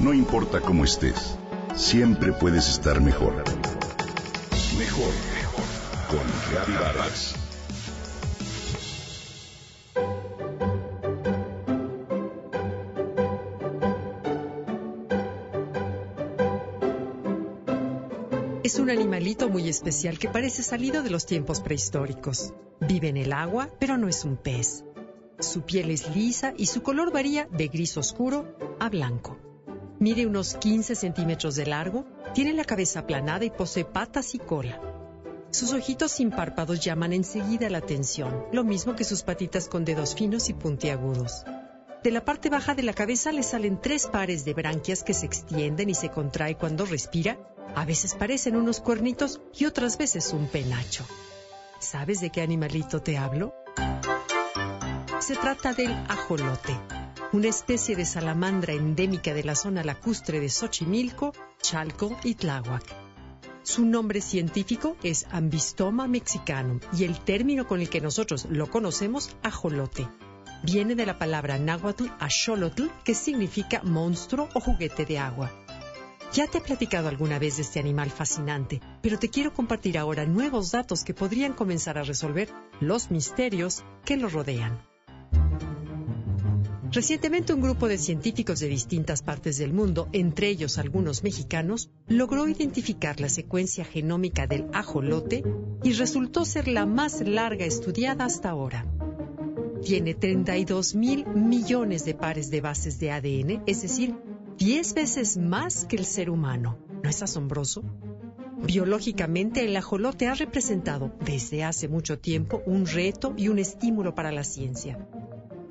No importa cómo estés, siempre puedes estar mejor. Mejor, mejor. Con Vargas. Es un animalito muy especial que parece salido de los tiempos prehistóricos. Vive en el agua, pero no es un pez. Su piel es lisa y su color varía de gris oscuro a blanco. Mide unos 15 centímetros de largo, tiene la cabeza aplanada y posee patas y cola. Sus ojitos sin párpados llaman enseguida la atención, lo mismo que sus patitas con dedos finos y puntiagudos. De la parte baja de la cabeza le salen tres pares de branquias que se extienden y se contrae cuando respira. A veces parecen unos cuernitos y otras veces un penacho. ¿Sabes de qué animalito te hablo? Se trata del ajolote, una especie de salamandra endémica de la zona lacustre de Xochimilco, Chalco y Tláhuac. Su nombre científico es Ambistoma mexicanum y el término con el que nosotros lo conocemos, ajolote. Viene de la palabra náhuatl axolotl, que significa monstruo o juguete de agua. Ya te he platicado alguna vez de este animal fascinante, pero te quiero compartir ahora nuevos datos que podrían comenzar a resolver los misterios que lo rodean. Recientemente un grupo de científicos de distintas partes del mundo, entre ellos algunos mexicanos, logró identificar la secuencia genómica del ajolote y resultó ser la más larga estudiada hasta ahora. Tiene 32 mil millones de pares de bases de ADN, es decir, 10 veces más que el ser humano. ¿No es asombroso? Biológicamente, el ajolote ha representado desde hace mucho tiempo un reto y un estímulo para la ciencia.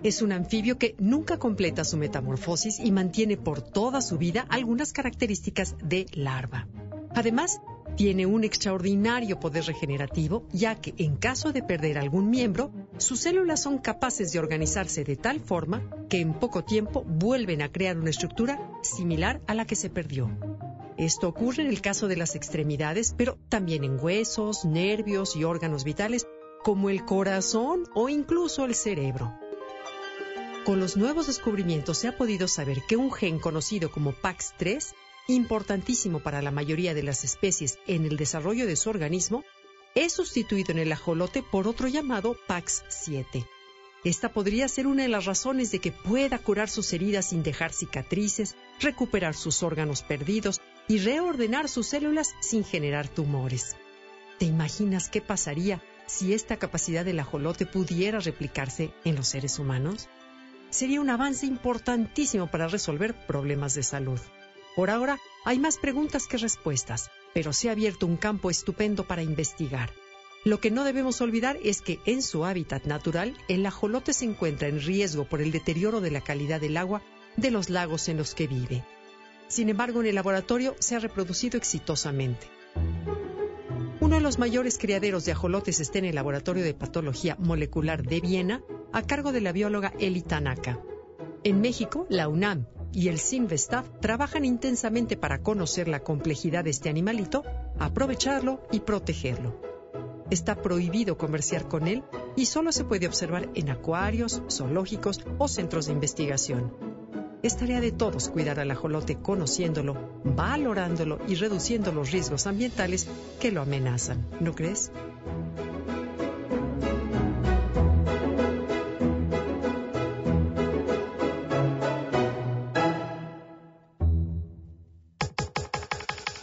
Es un anfibio que nunca completa su metamorfosis y mantiene por toda su vida algunas características de larva. Además, tiene un extraordinario poder regenerativo, ya que en caso de perder algún miembro, sus células son capaces de organizarse de tal forma que en poco tiempo vuelven a crear una estructura similar a la que se perdió. Esto ocurre en el caso de las extremidades, pero también en huesos, nervios y órganos vitales, como el corazón o incluso el cerebro. Con los nuevos descubrimientos se ha podido saber que un gen conocido como PAX3, importantísimo para la mayoría de las especies en el desarrollo de su organismo, es sustituido en el ajolote por otro llamado PAX7. Esta podría ser una de las razones de que pueda curar sus heridas sin dejar cicatrices, recuperar sus órganos perdidos y reordenar sus células sin generar tumores. ¿Te imaginas qué pasaría si esta capacidad del ajolote pudiera replicarse en los seres humanos? Sería un avance importantísimo para resolver problemas de salud. Por ahora hay más preguntas que respuestas, pero se ha abierto un campo estupendo para investigar. Lo que no debemos olvidar es que en su hábitat natural el ajolote se encuentra en riesgo por el deterioro de la calidad del agua de los lagos en los que vive. Sin embargo, en el laboratorio se ha reproducido exitosamente. Uno de los mayores criaderos de ajolotes está en el Laboratorio de Patología Molecular de Viena, a cargo de la bióloga Eli Tanaka. En México, la UNAM y el CINVESTAF trabajan intensamente para conocer la complejidad de este animalito, aprovecharlo y protegerlo. Está prohibido comerciar con él y solo se puede observar en acuarios, zoológicos o centros de investigación. Es tarea de todos cuidar al ajolote conociéndolo, valorándolo y reduciendo los riesgos ambientales que lo amenazan, ¿no crees?